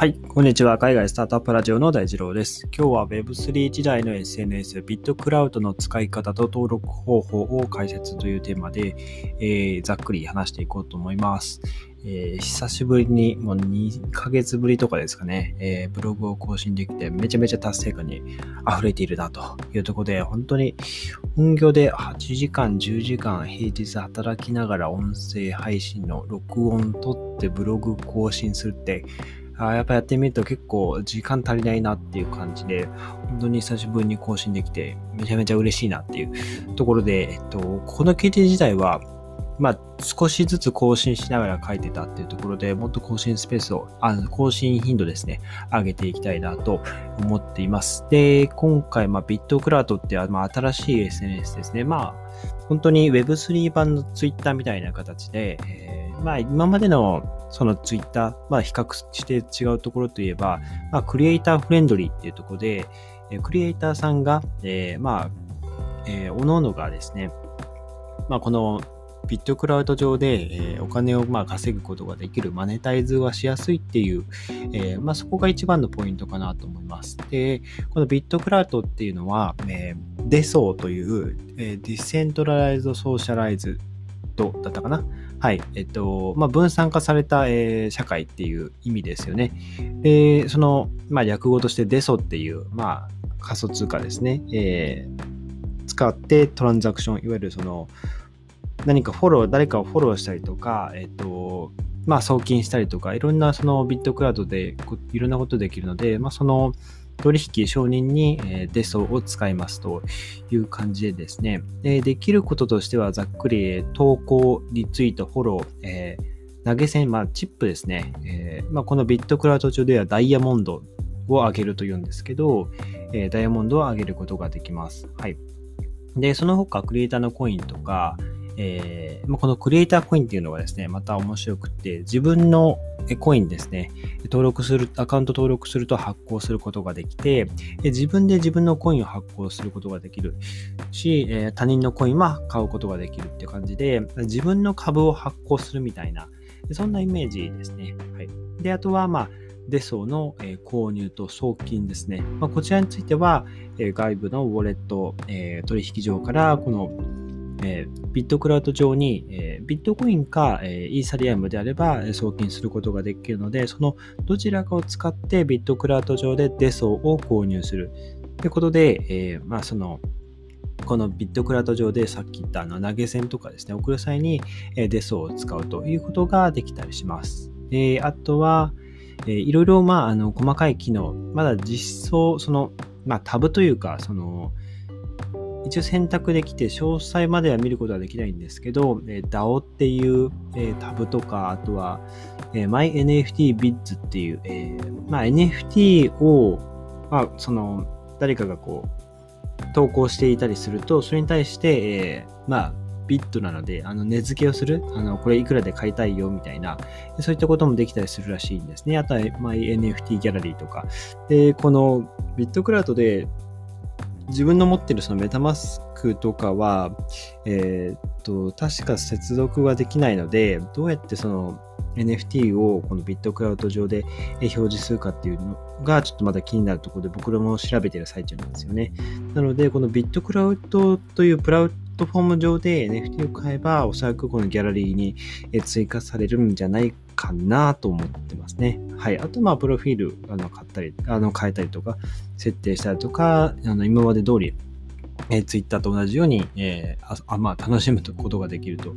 はい、こんにちは。海外スタートアップラジオの大二郎です。今日は Web3 時代の SNS、ビットクラウドの使い方と登録方法を解説というテーマで、えー、ざっくり話していこうと思います。えー、久しぶりに、もう2ヶ月ぶりとかですかね、えー、ブログを更新できて、めちゃめちゃ達成感に溢れているなというところで、本当に本業で8時間、10時間平日働きながら音声配信の録音撮ってブログ更新するって、あやっぱやってみると結構時間足りないなっていう感じで、本当に久しぶりに更新できて、めちゃめちゃ嬉しいなっていうところで、えっと、この記事自体は、まあ、少しずつ更新しながら書いてたっていうところでもっと更新スペースを、あ更新頻度ですね、上げていきたいなと思っています。で、今回、まあ、ビットクラウドって、まあ、新しい SNS ですね。まあ、本当に Web3 版の Twitter みたいな形で、えー、まあ、今までのその Twitter、まあ、比較して違うところといえば、まあ、クリエイターフレンドリーっていうところで、クリエイターさんが、えー、まあ、えー、おのおのがですね、まあ、このビットクラウド上で、えー、お金をまあ稼ぐことができる、マネタイズはしやすいっていう、えー、まあ、そこが一番のポイントかなと思います。で、このビットクラウドっていうのは、えー、デソーという、えー、 decentralize socialized だったかな？はい。えっと、まあ、分散化された、えー、社会っていう意味ですよね。で、その、まあ、略語としてデソっていう、まあ、仮想通貨ですね。えー、使ってトランザクション、いわゆるその、何かフォロー、誰かをフォローしたりとか、えっ、と、まあ、送金したりとか、いろんなそのビットクラウドでいろんなことできるので、まあ、その取引承認に、えデソを使いますという感じでですね、でできることとしてはざっくり投稿、リツイート、フォロー、えー、投げ銭、まあ、チップですね、えー、まあ、このビットクラウド上ではダイヤモンドを上げるというんですけど、えー、ダイヤモンドを上げることができます。はい。で、その他、クリエイターのコインとか、えー、このクリエイターコインっていうのはですね、また面白くって、自分のコインですね、登録する、アカウント登録すると発行することができて、自分で自分のコインを発行することができるし、え他人のコインは買うことができるって感じで、自分の株を発行するみたいな、そんなイメージですね。はい。で、あとは、まあ、デソの購入と送金ですね。まあ、こちらについては、外部のウォレット取引所からこのえー、ビットクラウド上に、えー、ビットコインか、えー、イーサリアムであれば送金することができるので、そのどちらかを使ってビットクラウド上でデソを購入するということで、えー、まあそのこのビットクラウド上でさっき言ったあの投げ銭とかですね、送る際にデソを使うということができたりします。であとは、えー、いろいろ、まあ、あの細かい機能、まだ実装、その、まあ、タブというか、その、一応選択できて、詳細までは見ることはできないんですけど、え DAO っていう、えタブとか、あとは、え MyNFTBids っていう、えまあ、NFT を、まあ、その、誰かがこう、投稿していたりすると、それに対して、えまあ、ビットなので、あの、値付けをする、あの、これいくらで買いたいよ、みたいな、そういったこともできたりするらしいんですね。あとは、MyNFT ギャラリーとか。で、このビットクラウドで自分の持ってるそのメタマスクとかは、えー、っと、確か接続はできないので、どうやってその NFT をこのビットクラウド上で表示するかっていうのがちょっとまだ気になるところで僕らも調べてる最中なんですよね。なので、このビットクラウドというプラットフォーム上で NFT を買えば、おそらくこのギャラリーに追加されるんじゃないかなと思ってますね。はい。あと、まあ、プロフィール、あの、買ったり、あの、変えたりとか、設定したりとか、あの、今まで通り、えー、Twitter と同じように、えー、あまあ、楽しむことができると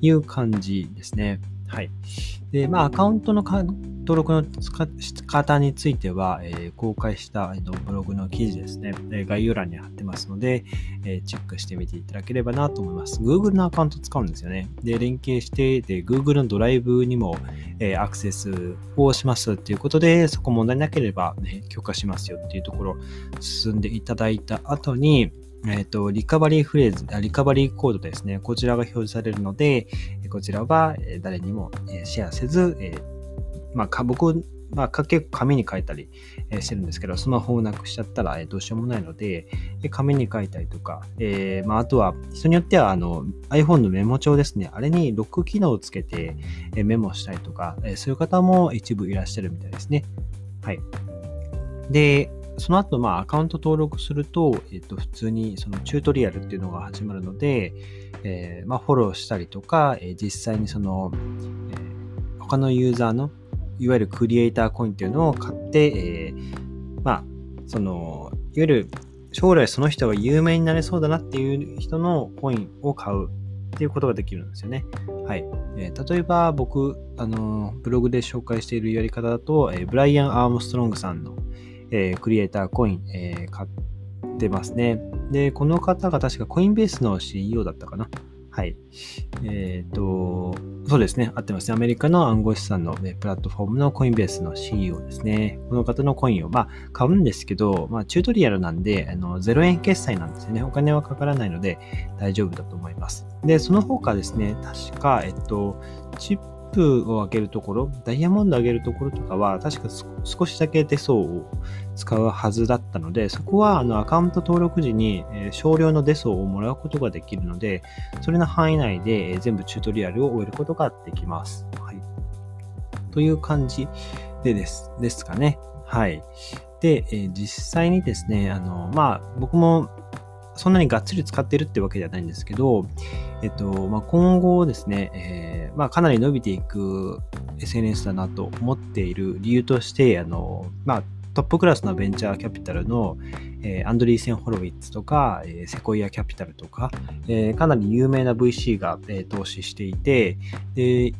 いう感じですね。はい。で、まあ、アカウントの登録の仕方については、えー、公開したブログの記事ですねえ、概要欄に貼ってますので、え、チェックしてみていただければなと思います。Google のアカウント使うんですよね。で、連携して、で、Google のドライブにも、え、アクセスをしますっていうことで、そこ問題なければ、ね、許可しますよっていうところ進んでいただいた後に、えっ、と、リカバリーフレーズ、リカバリーコードですね。こちらが表示されるので、こちらは誰にもシェアせず、まあ、僕、まあ、結構紙に書いたりしてるんですけど、スマホをなくしちゃったらどうしようもないので、紙に書いたりとか、えー、まあ、あとは人によってはあの iPhone のメモ帳ですね、あれにロック機能をつけてメモしたりとか、そういう方も一部いらっしゃるみたいですね。はい。で、その後、まあ、アカウント登録すると、えっと、普通にそのチュートリアルっていうのが始まるので、えー、まあ、フォローしたりとか、え、実際にその、えー、他のユーザーの、いわゆるクリエイターコインっていうのを買って、えー、まあ、その、いわゆる将来その人が有名になれそうだなっていう人のコインを買うっていうことができるんですよね。はい。えー、例えば僕、あの、ブログで紹介しているやり方だと、えー、ブライアン・アームストロングさんの、えクリエイターコイン、え買ってますね。で、この方が確かコインベースの CEO だったかな。はい。えっ、ー、と、そうですね。合ってますね。アメリカの暗号資産の、ね、プラットフォームのコインベースの CEO ですね。この方のコインを、まあ、買うんですけど、まあ、チュートリアルなんで、あの、0円決済なんですよね。お金はかからないので大丈夫だと思います。で、その他ですね、確か、えっと、チップを上げるところ、ダイヤモンド上げるところとかは、確か少しだけ手相を使うはずだったので、そこはあのアカウント登録時に、え少量のデソをもらうことができるので、それの範囲内で、え全部チュートリアルを終えることができます。はい。という感じでです、ですかね。はい。で、え実際にですね、あの、まあ、僕もそんなにがっつり使ってるってわけではないんですけど、えっと、まあ、今後ですね、えー、まあ、かなり伸びていく SNS だなと思っている理由として、あの、まあ、トップクラスのベンチャーキャピタルの、えー、アンドリーセン・ホロウィッツとか、えー、セコイア・キャピタルとか、えー、かなり有名な VC が、え投資していて、で、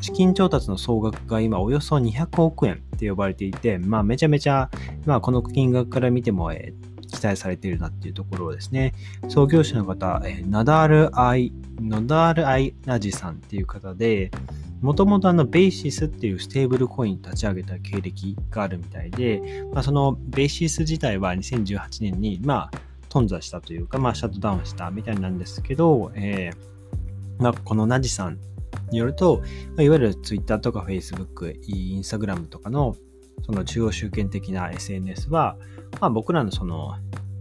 資金調達の総額が今およそ200億円って呼ばれていて、まあめちゃめちゃ、まあこの金額から見ても、えー、期待されているなっていうところをですね、創業者の方、えー、ナダール・アイ、ノダール・アイ・ナジさんっていう方で、もともとあのベーシスっていうステーブルコイン立ち上げた経歴があるみたいで、まあ、そのベーシス自体は2018年に、まあ、頓挫したというか、まあ、シャットダウンしたみたいなんですけど、えー、まあ、このナジさんによると、いわゆる Twitter とか Facebook、Instagram とかのその中央集権的な SNS は、まあ、僕らのその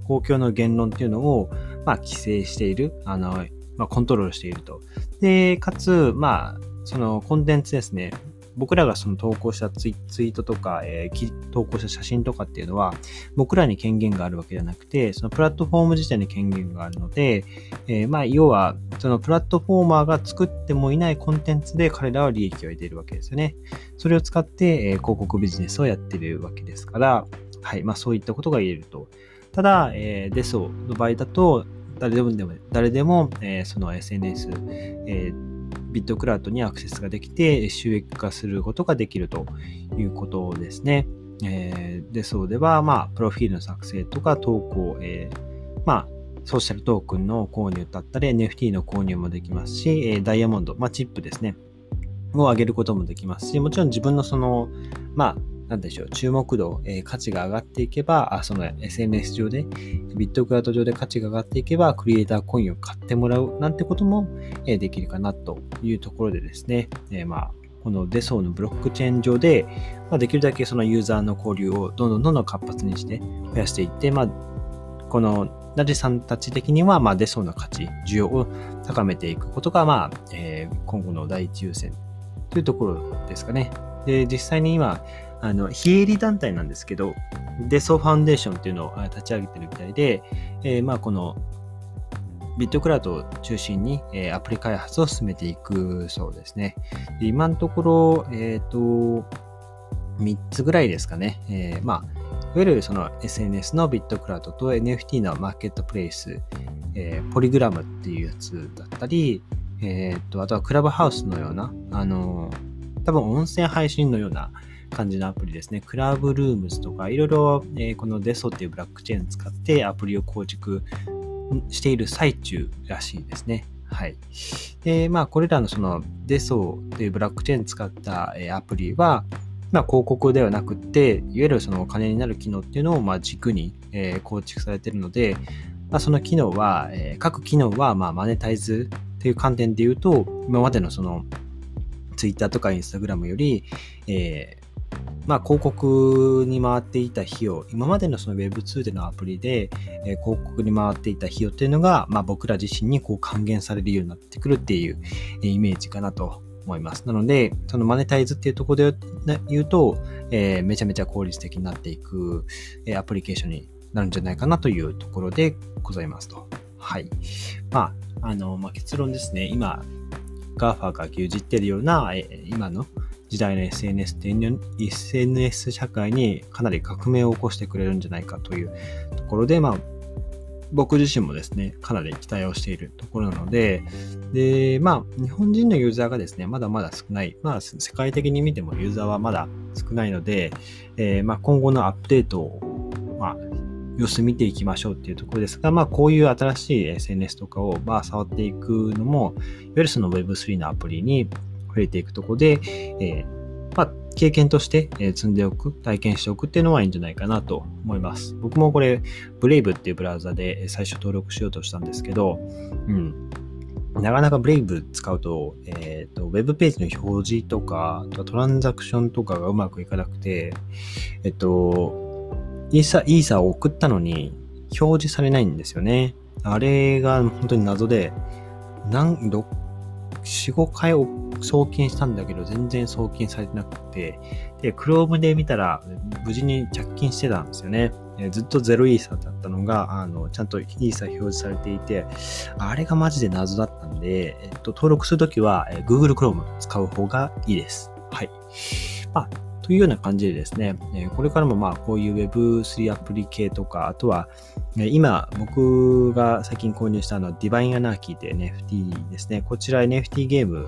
公共の言論っていうのを、まあ、規制している、あの、まあ、コントロールしていると。で、かつ、まあ、そのコンテンツですね。僕らがその投稿したツイートとか、えー、投稿した写真とかっていうのは、僕らに権限があるわけじゃなくて、そのプラットフォーム自体に権限があるので、えー、まあ、要は、そのプラットフォーマーが作ってもいないコンテンツで彼らは利益を得ているわけですよね。それを使って、え、広告ビジネスをやっているわけですから、はい、まあ、そういったことが言えると。ただ、えー、デソの場合だと、誰でも、誰でも、えー、その SNS、えービットクラウドにアクセスができて収益化することができるということですね。えー、で、そうでは、まあ、プロフィールの作成とか投稿、えー、まあ、ソーシャルトークンの購入だったり、NFT の購入もできますし、えダイヤモンド、まあ、チップですね、を上げることもできますし、もちろん自分のその、まあ、なんでしょう、注目度、えー、価値が上がっていけば、あその SNS 上で、ビットクラウド上で価値が上がっていけば、クリエイターコインを買ってもらうなんてことも、えー、できるかなというところでですね、えー、まあ、このデソーのブロックチェーン上で、まあ、できるだけそのユーザーの交流をどんどんどんどん活発にして増やしていって、まあ、このナジさんたち的には、まあ、デソーの価値、需要を高めていくことが、まあ、えー、今後の第一優先というところですかね。で、実際に今、あの、非営利団体なんですけど、デソファンデーションっていうのを立ち上げてるみたいで、えー、まあこのビットクラウドを中心に、えー、アプリ開発を進めていくそうですね。で今のところ、えっ、ー、と、3つぐらいですかね。えー、まあ、いわゆるその SNS のビットクラウドと NFT のマーケットプレイス、えー、ポリグラムっていうやつだったり、えっ、と、あとはクラブハウスのような、あの、多分音声配信のような、感じのアプリですね。クラブルームズとか、いろいろ、えー、このデソっていうブラックチェーン使ってアプリを構築している最中らしいですね。はい。で、まあ、これらのそのデソというブラックチェーン使った、えアプリは、まあ、広告ではなくて、いわゆるそのお金になる機能っていうのをま軸に、え、構築されているので、まあ、その機能は、え、各機能はまマネタイズという観点で言うと、今までのその Twitter とか Instagram より、えまあ、広告に回っていた費用、今までのその Web2 でのアプリで、えー、広告に回っていた費用っていうのが、まあ、僕ら自身にこう還元されるようになってくるっていう、えー、イメージかなと思います。なので、そのマネタイズっていうところで言うと、えー、めちゃめちゃ効率的になっていく、えー、アプリケーションになるんじゃないかなというところでございますと。はい。まあ、あの、まあ、結論ですね。今、GAFA が牛耳っているような、えー、今の時代の SNS って SNS 社会にかなり革命を起こしてくれるんじゃないかというところで、まあ、僕自身もですね、かなり期待をしているところなので、で、まあ、日本人のユーザーがですね、まだまだ少ない。まあ、世界的に見てもユーザーはまだ少ないので、えー、まあ、今後のアップデートを、まあ、様子見ていきましょうっていうところですが、まあ、こういう新しい SNS とかを、まあ、触っていくのも、いわゆるその Web3 のアプリに触れていくところで、えーまあ、経験として、え積んでおく、体験しておくっていうのはいいんじゃないかなと思います。僕もこれ、Brave っていうブラウザで最初登録しようとしたんですけど、うん。なかなか Brave 使うと、えっ、ー、と、ウェブページの表示とか、トランザクションとかがうまくいかなくて、えっと、イーサ、イーサを送ったのに表示されないんですよね。あれが本当に謎で、なん、ど、4、5回送送金したんだけど、全然送金されてなくて、で、Chrome で見たら、無事に着金してたんですよね。ずっと0イーサだったのが、あの、ちゃんとイーサ表示されていて、あれがマジで謎だったんで、えっと、登録するときは、え Google Chrome 使う方がいいです。はい。まあ、というような感じでですね、これからもまあこういう Web3 アプリ系とか、あとは今僕が最近購入したのは Divine Anarchy って NFT ですね。こちら NFT ゲーム、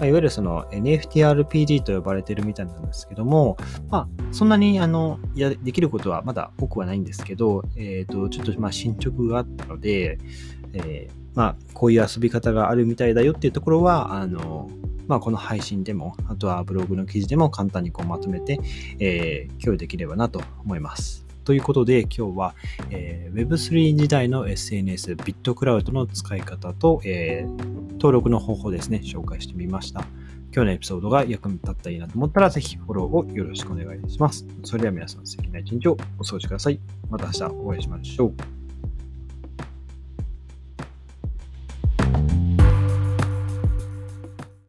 まいわゆるその NFTRPG と呼ばれてるみたいなんですけども、まあそんなにあの、や、できることはまだ多くはないんですけど、えっ、ー、と、ちょっとまあ進捗があったので、えー、まあこういう遊び方があるみたいだよっていうところは、あの、まあ、この配信でも、あとはブログの記事でも簡単にこうまとめて、えー、共有できればなと思います。ということで、今日は、えー、Web3 時代の SNS、ビットクラウドの使い方と、えー、登録の方法ですね、紹介してみました。今日のエピソードが役に立ったらいいなと思ったら、ぜひフォローをよろしくお願いします。それでは皆さん素敵な一日をお過ごしください。また明日お会いしましょう。